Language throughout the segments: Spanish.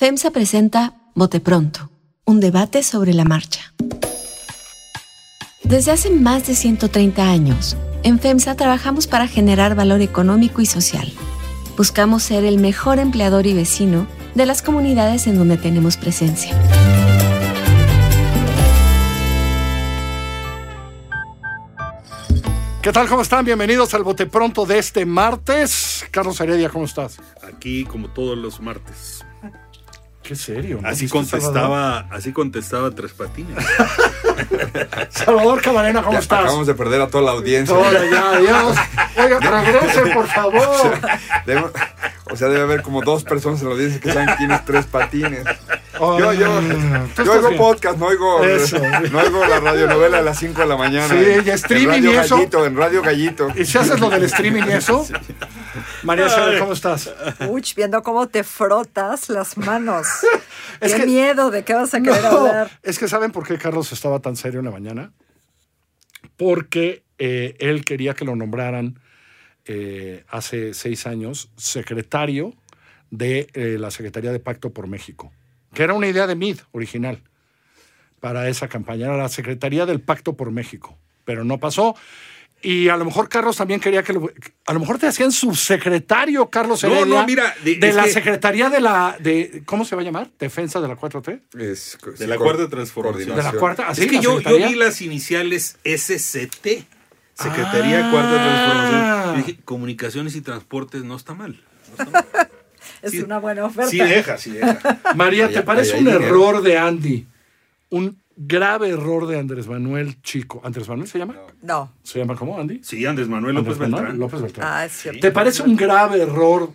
FEMSA presenta Bote Pronto, un debate sobre la marcha. Desde hace más de 130 años, en FEMSA trabajamos para generar valor económico y social. Buscamos ser el mejor empleador y vecino de las comunidades en donde tenemos presencia. ¿Qué tal? ¿Cómo están? Bienvenidos al Bote Pronto de este martes. Carlos Heredia, ¿cómo estás? Aquí como todos los martes. Qué serio. ¿no? Así ¿Viste, contestaba, así contestaba Tres Patines. Salvador, Camarena, ¿cómo Ya estás? Acabamos de perder a toda la audiencia. Hola, ya, adiós. Oiga, regresen, por favor. Debe- o sea, debe haber como dos personas en la audiencia que saben quién es Tres Patines. Yo, yo, yo oigo bien. podcast, no oigo, Eso. no oigo la radionovela a las 5 de la mañana. Sí, en- y streaming en Radio y eso. Gallito, en Radio Gallito. ¿Y si haces lo del streaming y eso? María Isabel, ¿cómo estás? Uch, viendo cómo te frotas las manos. Es Qué que- miedo de qué vas a querer No, hablar. es que ¿saben por qué Carlos estaba tan serio en la mañana? Porque eh, él quería que lo nombraran eh, hace seis años secretario de eh, la Secretaría de Pacto por México, que era una idea de MID original para esa campaña, era la Secretaría del Pacto por México, pero no pasó. Y a lo mejor Carlos también quería que lo, a lo mejor te hacían subsecretario Carlos No, Heredia no, mira, de- la que- Secretaría de la de ¿cómo se va a llamar? Defensa de la 4T. Es- De la cuarta transformación. De la cuarta, así es que yo, yo vi las iniciales SCT, Secretaría Ah. Cuarta Transformación. Y dije, comunicaciones y transportes no está mal. no está mal. Es Sí. una buena oferta. Sí deja, sí deja. María, ¿te parece un error de Andy? Un grave error de Andrés Manuel Chico. ¿Andrés Manuel se llama? No. ¿Se llama cómo, Andy? Sí, Andrés Manuel López Andrés Manuel Beltrán. López Beltrán. Ah, es cierto. ¿Te parece un grave error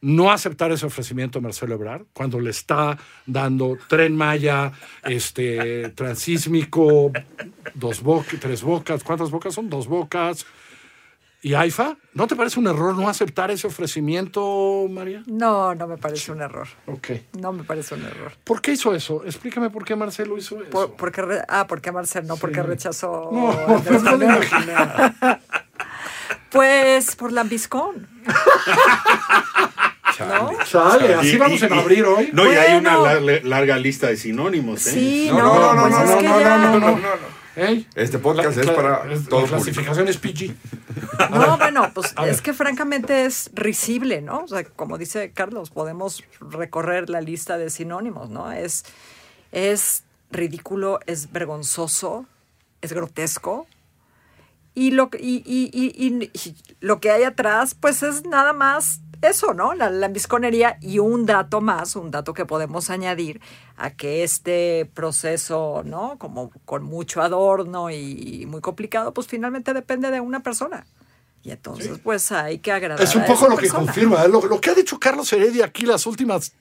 no aceptar ese ofrecimiento a Marcelo Ebrard cuando le está dando tren Maya, este, transísmico, dos bocas, tres bocas, ¿cuántas bocas son? Dos bocas. ¿Y AIFA? ¿No te parece un error no aceptar ese ofrecimiento, María? No, no me parece un error. Ok. No me parece un error. ¿Por qué hizo eso? Explícame por qué Marcelo hizo eso. Por, porque re- ah, porque Marcel no, porque rechazó. No, no Manuel. imaginar. Pues por lambiscón. ¿No? Sale, así Y- vamos y- a abrir hoy. No, y hay una larga lista de sinónimos. ¿eh? Sí, No, no, no, no, no, no, no, no, no, No, no, no. ¿Eh? Este podcast es para es- todo La clasificación es PG. No, bueno, pues A ver. es que francamente es risible, ¿no? O sea, como dice Carlos, podemos recorrer la lista de sinónimos, ¿no? Es, es ridículo, es vergonzoso, es grotesco. Y lo, y- y- y- y lo que hay atrás, pues es nada más eso, ¿no? La lambisconería y un dato más, un dato que podemos añadir a que este proceso, ¿no? Como con mucho adorno y muy complicado, pues finalmente depende de una persona. Y entonces, pues hay que agradar. Es un a poco esa lo que confirma. Lo, lo que ha dicho Carlos Heredia aquí las últimas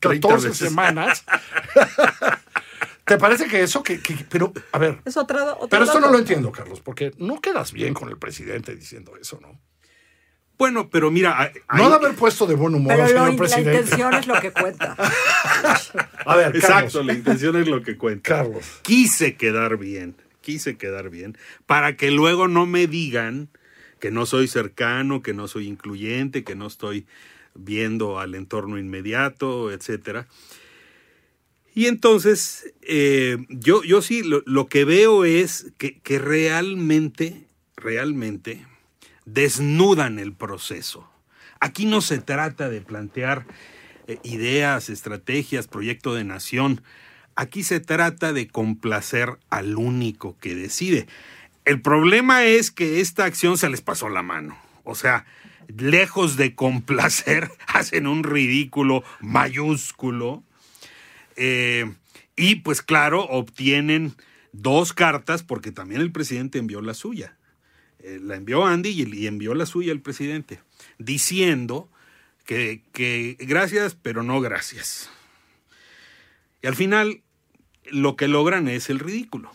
30 14 veces. semanas. ¿Te parece que eso? Que, que- pero, a ver. Es otra, otro Pero esto no lo entiendo, Carlos, porque no quedas bien con el presidente diciendo eso, ¿no? Bueno, pero mira, hay- No de haber puesto de buen humor Pero al lo- señor la intención es lo que cuenta. A ver, Exacto, Carlos. la intención es lo que cuenta. Carlos. Quise quedar bien, quise quedar bien, para que luego no me digan que no soy cercano, que no soy incluyente, que no estoy viendo al entorno inmediato, etcétera. Y entonces, eh, yo, yo sí, lo, lo que veo es que, que realmente, realmente desnudan el proceso. Aquí no se trata de plantear eh, ideas, estrategias, proyecto de nación. Aquí se trata de complacer al único que decide. El problema es que esta acción se les pasó la mano. O sea, lejos de complacer, hacen un ridículo mayúsculo. Eh, y pues claro, obtienen dos cartas porque también el presidente envió la suya. Eh, la envió Andy y, y envió la suya el presidente, diciendo que, que gracias, pero no gracias. Y al final lo que logran es el ridículo.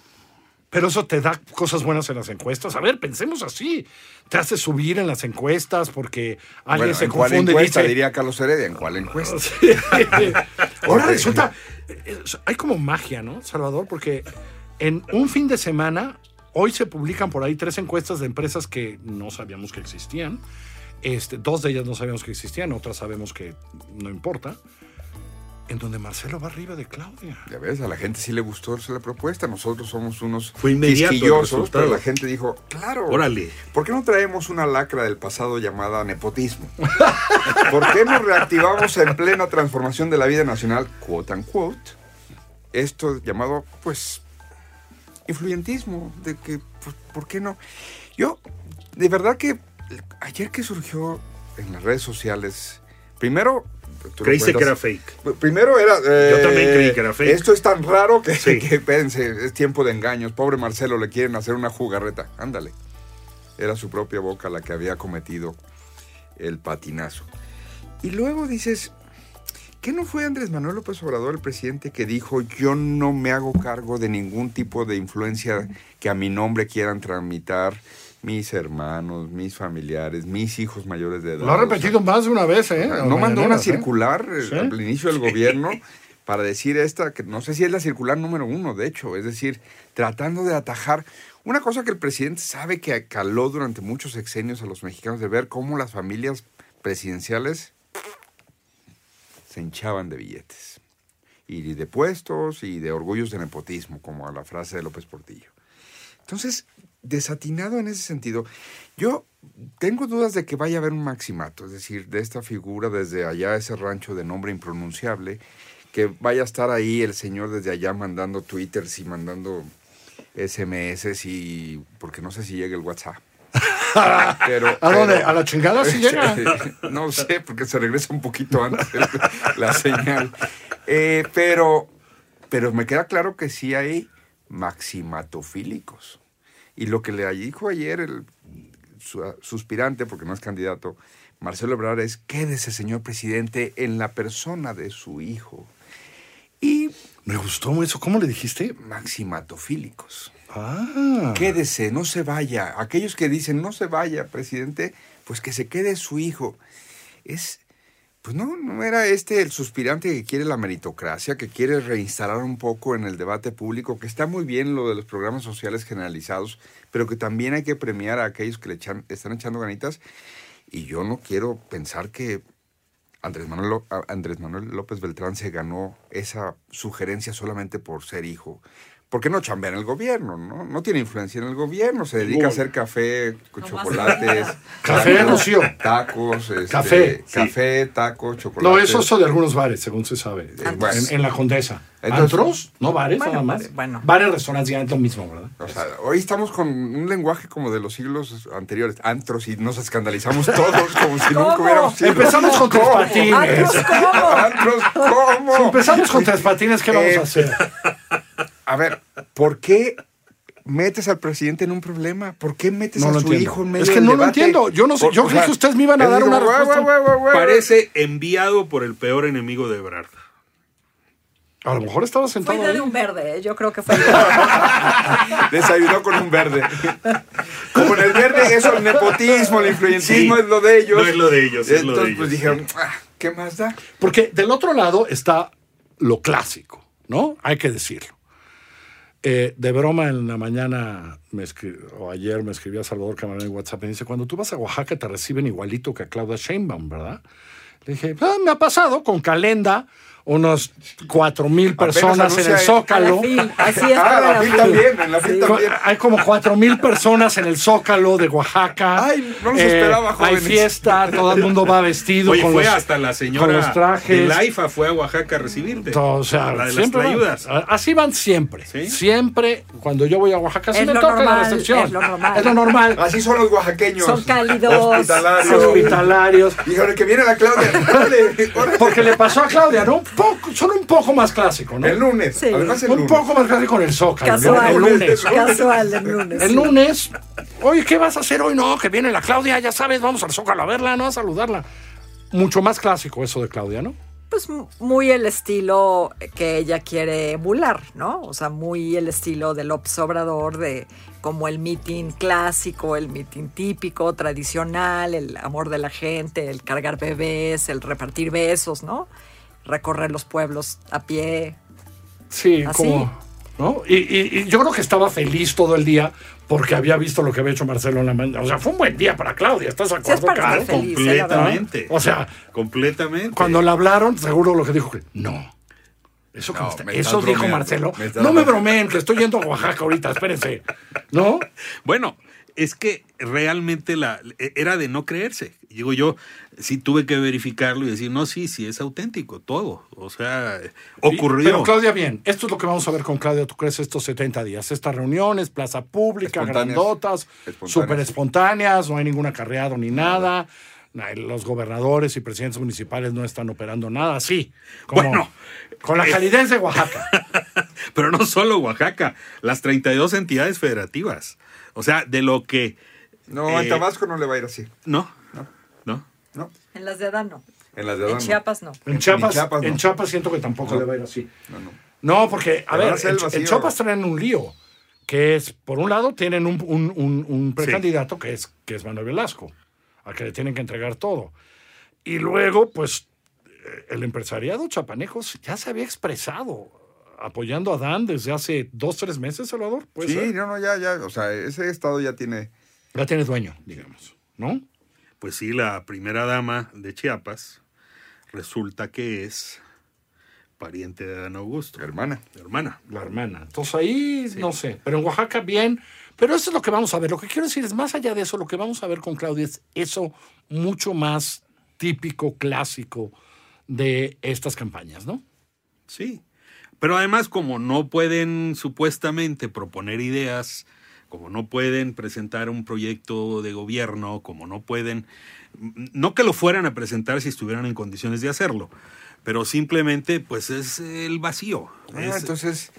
Pero eso te da cosas buenas en las encuestas. A ver, pensemos así. Te hace subir en las encuestas porque alguien Bueno, se ¿en cuál confunde y encuesta? dice... Diría Carlos Heredia, ¿en cuál encuesta? Ahora resulta, eh, hay como magia, ¿no, Salvador? Porque en un fin de semana, hoy se publican por ahí tres encuestas de empresas que no sabíamos que existían. Este, dos de ellas no sabíamos que existían, otras sabemos que no importa. en donde Marcelo va arriba de Claudia. Ya ves, a la gente sí le gustó la propuesta. Nosotros somos unos quisquillosos, pero la gente dijo, claro. Órale. ¿Por qué no traemos una lacra del pasado llamada nepotismo? ¿Por qué no reactivamos en plena transformación de la vida nacional, quote unquote, esto llamado, pues, influyentismo? De que, pues, ¿por qué no? Yo, de verdad que ayer que surgió en las redes sociales, primero... Creíste que era fake. Primero era. Yo también eh, creí que era fake. Esto es tan raro que, Sí. que, espérense, es tiempo de engaños. Pobre Marcelo, le quieren hacer una jugarreta. Ándale. Era su propia boca la que había cometido el patinazo. Y luego dices, ¿qué no fue Andrés Manuel López Obrador el presidente que dijo, yo no me hago cargo de ningún tipo de influencia que a mi nombre quieran tramitar mis hermanos, mis familiares, mis hijos mayores de edad? Lo ha O sea, repetido más de una vez, ¿eh? no mandó una ¿eh? circular eh, Sí. al inicio del gobierno para decir esta, que no sé si es la circular número uno, de hecho, es decir, tratando de atajar una cosa que el presidente sabe que caló durante muchos sexenios a los mexicanos, de ver cómo las familias presidenciales se hinchaban de billetes, y de puestos, y de orgullos de nepotismo, como a la frase de López Portillo. Entonces, desatinado en ese sentido, yo tengo dudas de que vaya a haber un maximato, es decir, de esta figura desde allá, ese rancho de nombre impronunciable, que vaya a estar ahí el señor desde allá mandando twitters y mandando SMS y porque no sé si llega el WhatsApp. Pero, ¿A dónde? pero- ¿A la chingada sí llega? no sé, porque se regresa un poquito antes la señal. Eh, pero, pero me queda claro que sí hay maximatofílicos. Y lo que le dijo ayer el su- suspirante, porque no es candidato, Marcelo Ebrard es, quédese, señor presidente, en la persona de su hijo. Y Me gustó eso. ¿Cómo le dijiste? maximatofílicos. Ah. Quédese, no se vaya. Aquellos que dicen no se vaya, presidente, pues que se quede su hijo. Es, pues no, no era este el suspirante que quiere la meritocracia, que quiere reinstalar un poco en el debate público, que está muy bien lo de los programas sociales generalizados, pero que también hay que premiar a aquellos que le están echando ganitas. Y yo no quiero pensar que Andrés Manuel, Andrés Manuel López Beltrán se ganó esa sugerencia solamente por ser hijo. ¿Por qué no chambea en el gobierno? No, no tiene influencia en el gobierno, se dedica a hacer café con No chocolates. Café, tacos, Rocío. Tacos, este, Café, sí. café, tacos, chocolates. No, eso es de algunos bares, según se sabe. bueno. En, en la Condesa. Entonces- ¿Antros? No bares, Bueno, nada más. bares, bueno. Bares, restaurantes, ya es lo mismo, ¿verdad? O sea, hoy estamos con un lenguaje como de los siglos anteriores, antros, y nos escandalizamos todos como si nunca hubiéramos sido. Empezamos con tres patines. Antros, ¿cómo? Antros, ¿cómo? Empezamos con tres patines, ¿qué vamos Eh, a hacer? A ver, ¿por qué metes al presidente en un problema? ¿Por qué metes No a lo su entiendo. hijo en medio Es que del no lo entiendo. Yo no sé- Por- yo creí sea, que ustedes me iban a dar dijo, una "Güey, respuesta". güey, güey, güey". Parece enviado por el peor enemigo de Ebrard. A lo mejor estaba Fue sentado ahí. de un verde, ¿eh? yo creo que fue. Desayunó con un verde. Como en el verde, eso, el nepotismo, el influyentismo Sí. es lo de ellos. No es lo de ellos, es lo Entonces, de pues dijeron, "Ah, ¿qué más da? Porque del otro lado está lo clásico, ¿no? Hay que decirlo. Eh, de broma en la mañana, o ayer me escribió Salvador Camarón en WhatsApp me dice, cuando tú vas a Oaxaca te reciben igualito que a Claudia Sheinbaum, ¿verdad? Le dije, "Ah, me ha pasado con Calenda, unos cuatro mil personas en el Zócalo. así es. Ah, también, en la Sí. Hay como cuatro mil personas en el Zócalo de Oaxaca. Eh, Ay, no los esperaba, Hay jóvenes. fiesta, todo el mundo va vestido Oye, con fue los, hasta la con señora los trajes. de la IFA fue a Oaxaca a recibirte. Todo, o sea, la de las siempre ayudas. Así van siempre. ¿Sí? Siempre, cuando yo voy a Oaxaca, sí Es me lo toca la recepción. es lo normal. Es lo normal. Así son los oaxaqueños. Son cálidos. Hospitalarios. Hospitalarios. Dijeron que viene la Claudia. Porque le pasó a Claudia, ¿no? Poco, son un poco más clásicos, ¿no? El lunes. Sí. Además, el un lunes. poco más clásico con el Zócalo. ¿no? Casual. El lunes. Casual, el lunes. El lunes, oye, ¿qué vas a hacer hoy? No, que viene la Claudia, ya sabes, vamos al Zócalo a verla, ¿no? A saludarla. Mucho más clásico eso de Claudia, ¿no? Pues muy el estilo que ella quiere emular, ¿no? O sea, muy el estilo del Obrador de como el meeting clásico, el meeting típico, tradicional, el amor de la gente, el cargar bebés, el repartir besos, ¿no? Recorrer los pueblos a pie. Sí, Así. como. ¿no? Y, y- y yo creo que estaba feliz todo el día porque había visto lo que había hecho Marcelo en la mañana. O sea, fue un buen día para Claudia, ¿estás de Sí, es acuerdo, feliz, ¿eh? Completamente. O sea, completamente. cuando la hablaron, seguro lo que dijo que no. Eso, que No, está- eso dijo bromeando, Marcelo. no me bromeen, que estoy yendo a Oaxaca ahorita, espérense. ¿No? Bueno, es que realmente la era de no creerse. Digo yo, sí tuve que verificarlo y decir, no, sí, sí, es auténtico, todo. O sea, ocurrió. Pero Claudia, bien, esto es lo que vamos a ver con Claudia, ¿tú crees estos 70 días? Estas reuniones, plaza pública, Espontáneas. grandotas, súper espontáneas, no hay ningún acarreado ni nada. Na- Los gobernadores y presidentes municipales no están operando nada así. Como, Bueno, con la calidez de Oaxaca. Pero no solo Oaxaca, las 32 entidades federativas. O sea, de lo que... No, en eh, Tabasco no le va a ir así. No, no. No. En las de Adán no. En las de En Adán no. Chiapas no. En Chiapas, Chiapas no. en Chiapas siento que tampoco No. le va a ir así. No, no. No, porque, a ver, en, en Chiapas traen un lío, que es, por un lado, tienen un, un- un- un precandidato que es, que es Manuel Velasco, al que le tienen que entregar todo. Y luego, pues, el empresariado chapaneco ya se había expresado apoyando a Dan desde hace dos, tres meses, Salvador. ¿Puede Sí, ser? no, no, ya, ya. O sea, ese estado ya tiene. Ya tiene dueño, digamos, ¿no? Pues sí, la primera dama de Chiapas resulta que es pariente de Dan Augusto. Hermana. Hermana. La hermana. Entonces ahí, no sé. Pero en Oaxaca, bien. Pero eso es lo que vamos a ver. Lo que quiero decir es, más allá de eso, lo que vamos a ver con Claudia es eso mucho más típico, clásico de estas campañas, ¿no? Sí. Pero además, como no pueden supuestamente proponer ideas, como no pueden presentar un proyecto de gobierno, como no pueden, no que lo fueran a presentar si estuvieran en condiciones de hacerlo, pero simplemente pues es el vacío. Ah, Es- entonces,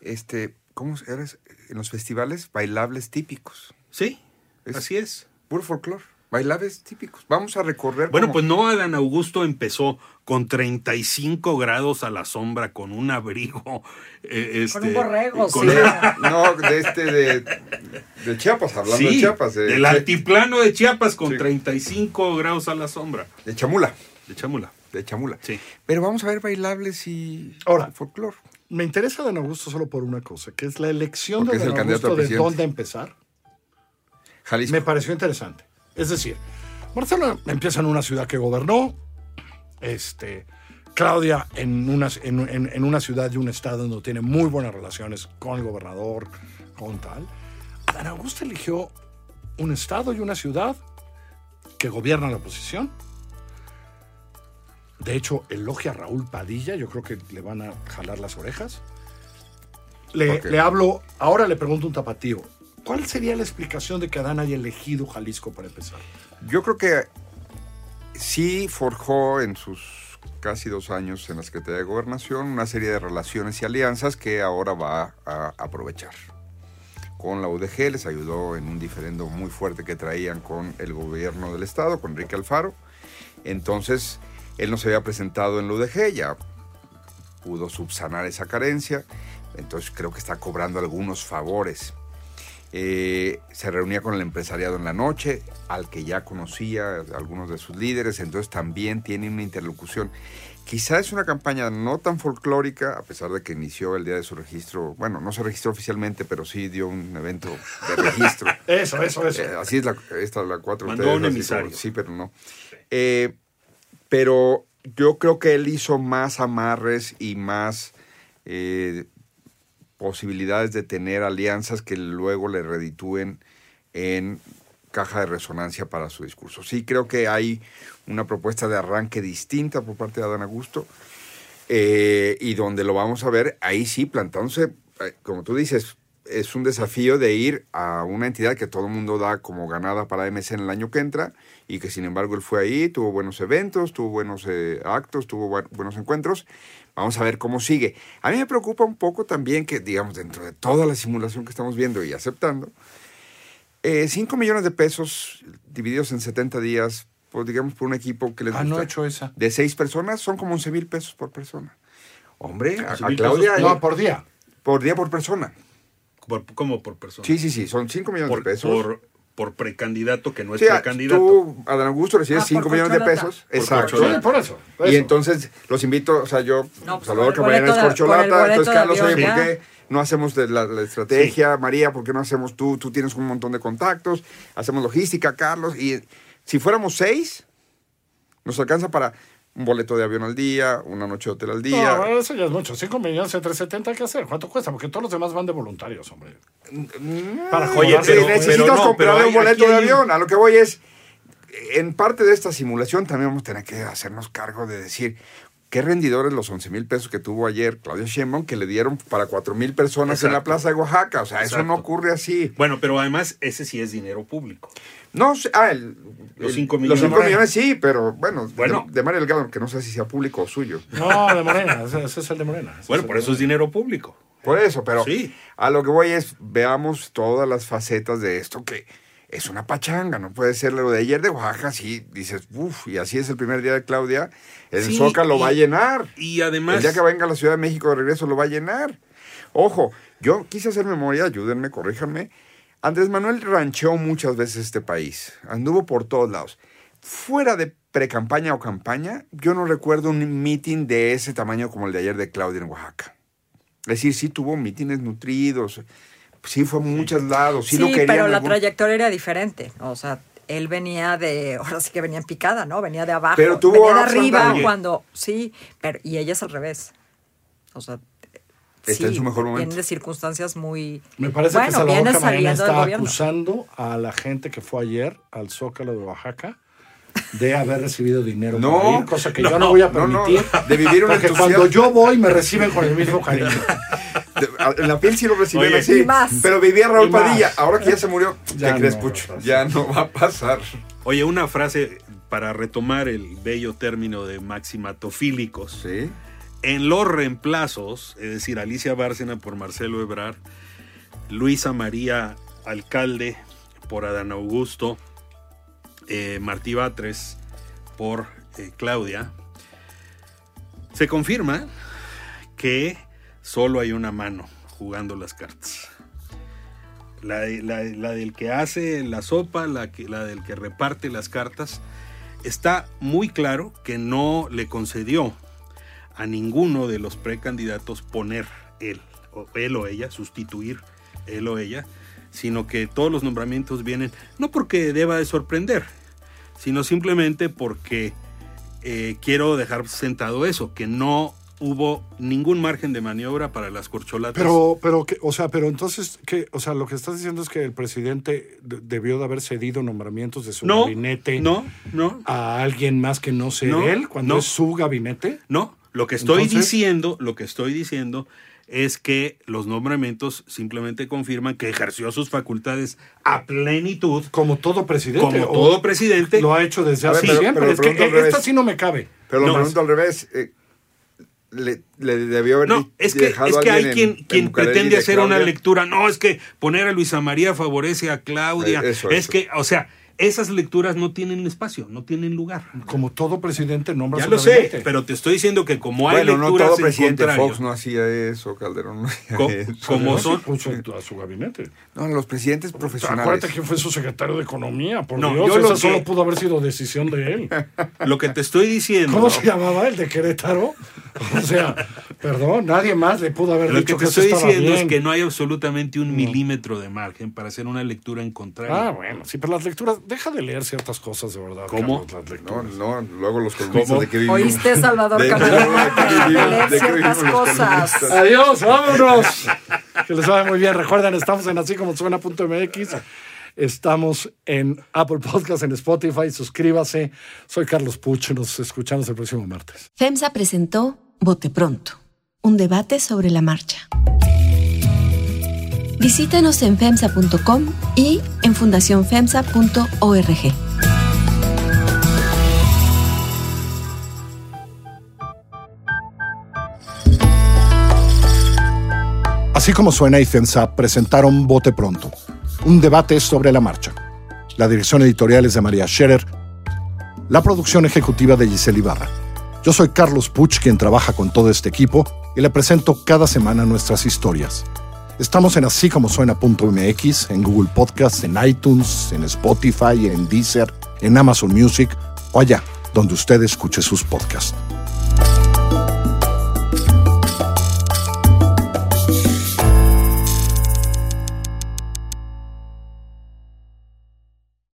este, ¿cómo eres? En los festivales, bailables típicos. sí, Es- así es. Puro folclore. Bailables típicos. Vamos a recorrer. Bueno, pues no, Adán Augusto empezó con 35 grados a la sombra, con un abrigo. eh, Con este, un borrego, con- sí. No, de este, de, de Chiapas, hablando Sí, de Chiapas. De, del altiplano de Chiapas con Sí. 35 grados a la sombra. de Chamula. De Chamula. De Chamula. Sí. Pero vamos a ver bailables y Ahora. folclore. Me interesa Dan Augusto solo por una cosa, que es la elección Porque de Dan Augusto de dónde empezar. Jalisco. Me pareció interesante. Es decir, Marcelo empieza en una ciudad que gobernó, este, Claudia en una, en, en- en una ciudad y un estado donde tiene muy buenas relaciones con el gobernador, con tal. Dan Augusto eligió un estado y una ciudad que gobierna la oposición. De hecho, elogia a Raúl Padilla, yo creo que le van a jalar las orejas. Le, hablo, ahora le pregunto un tapatío, ¿cuál sería la explicación de que Adán haya elegido Jalisco para empezar? Yo creo que sí forjó en sus casi dos años en la Secretaría de Gobernación una serie de relaciones y alianzas que ahora va a aprovechar. Con la UDG les ayudó en un diferendo muy fuerte que traían con el gobierno del estado, con Enrique Alfaro. Entonces, él no se había presentado en la UDG, ya pudo subsanar esa carencia. Entonces creo que está cobrando algunos favores. Eh, se reunía con el empresariado en la noche, al que ya conocía a algunos de sus líderes, entonces también tiene una interlocución. Quizá es una campaña no tan folclórica, a pesar de que inició el día de su registro, bueno, no se registró oficialmente, pero sí dio un evento de registro. Eso, eso, eso. Eh, así es la, esta la 4 Mandó un emisario. Sí, pero no. Eh, pero yo creo que él hizo más amarres y más eh, posibilidades de tener alianzas que luego le reditúen en caja de resonancia para su discurso. Sí creo que hay una propuesta de arranque distinta por parte de Adán Augusto eh, y donde lo vamos a ver ahí sí plantándose, eh, como tú dices, es un desafío de ir a una entidad que todo el mundo da como ganada para MC en el año que entra y que sin embargo él fue ahí, tuvo buenos eventos, tuvo buenos eh, actos, tuvo bu- buenos encuentros. Vamos a ver cómo sigue. A mí me preocupa un poco también que, digamos, dentro de toda la simulación que estamos viendo y aceptando, 5 millones de pesos divididos en 70 días, pues digamos por un equipo que les Ah, gusta, no he hecho esa. de 6 personas, son como 11 mil pesos por persona. Hombre, a, a 11,000 Claudia, pesos No, por día. por día por persona. Por- como por persona. Sí, sí, sí, son 5 millones por, de pesos. por, por precandidato que no es Sí, a- precandidato. tú, Adán Augusto, recibes Ah, 5 por millones de pesos. Por Exacto. Sí, por eso. por Y entonces los invito, o sea, yo, No, pues, Salvador Camarena es corcholata, entonces Carlos, oye, ¿por qué no hacemos de la, la estrategia? María, ¿por qué no hacemos tú? Tú tienes un montón de contactos, hacemos logística, Carlos, y si fuéramos seis, nos alcanza para Un boleto de avión al día, una noche de hotel al No, día. eso ya es mucho. 5 millones entre 70 hay que hacer. ¿Cuánto cuesta? Porque todos los demás van de voluntarios, hombre. Para Oye, joderse. pero- Sí, necesitas no, comprar pero hay- un boleto de avión. A lo que voy es, en parte de esta simulación también vamos a tener que hacernos cargo de decir qué rendidores los 11 mil pesos que tuvo ayer Claudia Sheinbaum que le dieron para 4 mil personas en la plaza de Oaxaca. O sea, eso no ocurre así. Bueno, pero además ese sí es dinero público. No, sé, ah, el- Los el- cinco Los millones. 5 millones sí, pero bueno, Bueno. de, de Mario Delgado, que no sé si sea público o suyo. No, de Morena. Ese, ese es el de Morena. Ese Bueno, por eso es dinero público. Por eso, pero Sí. a lo que voy es, veamos todas las facetas de esto que es una pachanga, no puede ser lo de ayer de Oaxaca, sí, dices, uff, y así es el primer día de Claudia, el Sí, Zócalo y- va a llenar. Y además... El día que venga a la Ciudad de México de regreso lo va a llenar. Ojo, yo quise hacer memoria, ayúdenme, corríjanme. Andrés Manuel rancheó muchas veces este país, anduvo por todos lados. Fuera de precampaña o campaña, yo no recuerdo un meeting de ese tamaño como el de ayer de Claudia en Oaxaca. Es decir, sí tuvo mítines nutridos, sí fue a muchos lados, sí, Sí, lo querían. pero la algún- trayectoria era diferente. O sea, él venía de, ahora sí que venía en picada, ¿no? Venía de abajo. Pero tuvo venía de arriba cuando, sí, pero, y ella es al revés. O sea, Está en su mejor momento. Viene de circunstancias muy. Me parece bueno, que Salvador viene Camarena está acusando a la gente que fue ayer al Zócalo de Oaxaca de haber recibido dinero No, para ir, cosa que no, yo no voy a no, no, permitir. de vivir un porque entusiasmo. cuando yo voy me reciben con el mismo cariño. En la piel sí lo recibieron Oye, así. y más. Pero vivía Raúl. Padilla. Ahora que ya se murió, Ya ¿qué crees, no Pucho? va a pasar. Ya no va a pasar. Oye, una frase para retomar el bello término de maximatofílicos. Sí. En los reemplazos, es decir, Alicia Bárcena por Marcelo Ebrard, Luisa María Alcalde por Adán Augusto, eh, Martí Batres por eh, Claudia, se confirma que solo hay una mano jugando las cartas. La, la del que hace la sopa, la, que, la del que reparte las cartas, está muy claro que no le concedió a ninguno de los precandidatos poner él, o él o ella, sustituir él o ella, sino que todos los nombramientos vienen, no porque deba de sorprender, sino simplemente porque eh, quiero dejar sentado eso, que no hubo ningún margen de maniobra para las corcholatas. Pero, pero, que, o sea, pero entonces, que, o sea, lo que estás diciendo es que el presidente de- debió de haber cedido nombramientos de su no, gabinete no, no, a alguien más que no sea No, él, cuando no. es su gabinete. No, lo que estoy Entonces- diciendo, lo que estoy diciendo es que los nombramientos simplemente confirman que ejerció sus facultades a plenitud, Como todo presidente. como todo presidente. Lo ha hecho desde hace pero- siempre. pero es que esta sí no me cabe. Pero lo No. pregunto al revés. eh, le, le debió haber No, es que, dejado es que hay en- quien, en quien pretende de hacer una lectura. No, es que poner a Luisa María favorece a Claudia. Eh, eso, es eso. que, o sea, esas lecturas no tienen espacio, no tienen lugar. Como todo presidente nombra Ya su lo sé, gabinete. pero te estoy diciendo que como hay Bueno, no lecturas todo en presidente Fox no hacía eso, Calderón no hacía Co- eso. como No, son- a su gabinete. No, los presidentes profesionales. Acuérdate quién fue su secretario de Economía, por No, Dios. yo que- solo pudo haber sido decisión de él. lo que te estoy diciendo. ¿Cómo se llamaba el de Querétaro? O sea, perdón, nadie más le pudo haber Lo dicho que te eso estoy diciendo bien. es que no hay absolutamente un milímetro de margen para hacer una lectura en contrario. Ah, bueno, sí, pero las lecturas, deja de leer ciertas cosas de verdad. ¿Cómo? Carlos, No, no, luego los columnistas de qué vivimos. ¿Oíste, Salvador De- Camarena? de de ciertas cosas. Adiós, vámonos. Que les vaya muy bien. Recuerden, estamos en así como suena.mx. Estamos en Apple Podcast, en Spotify. Suscríbase. Soy Carlos Puch. Nos escuchamos el próximo martes. FEMSA presentó Bote Pronto, un debate sobre la marcha. Visítanos en FEMSA.com y en fundacionfemsa.org. Así como suena y FEMSA presentaron Bote Pronto, un debate sobre la marcha. La dirección editorial es de María Scherer, la producción ejecutiva de Giselle Ibarra. Yo soy Carlos Puch, quien trabaja con todo este equipo y le presento cada semana nuestras historias. Estamos en así como suena.mx, en Google Podcasts, en iTunes, en Spotify, en Deezer, en Amazon Music o allá donde usted escuche sus podcasts.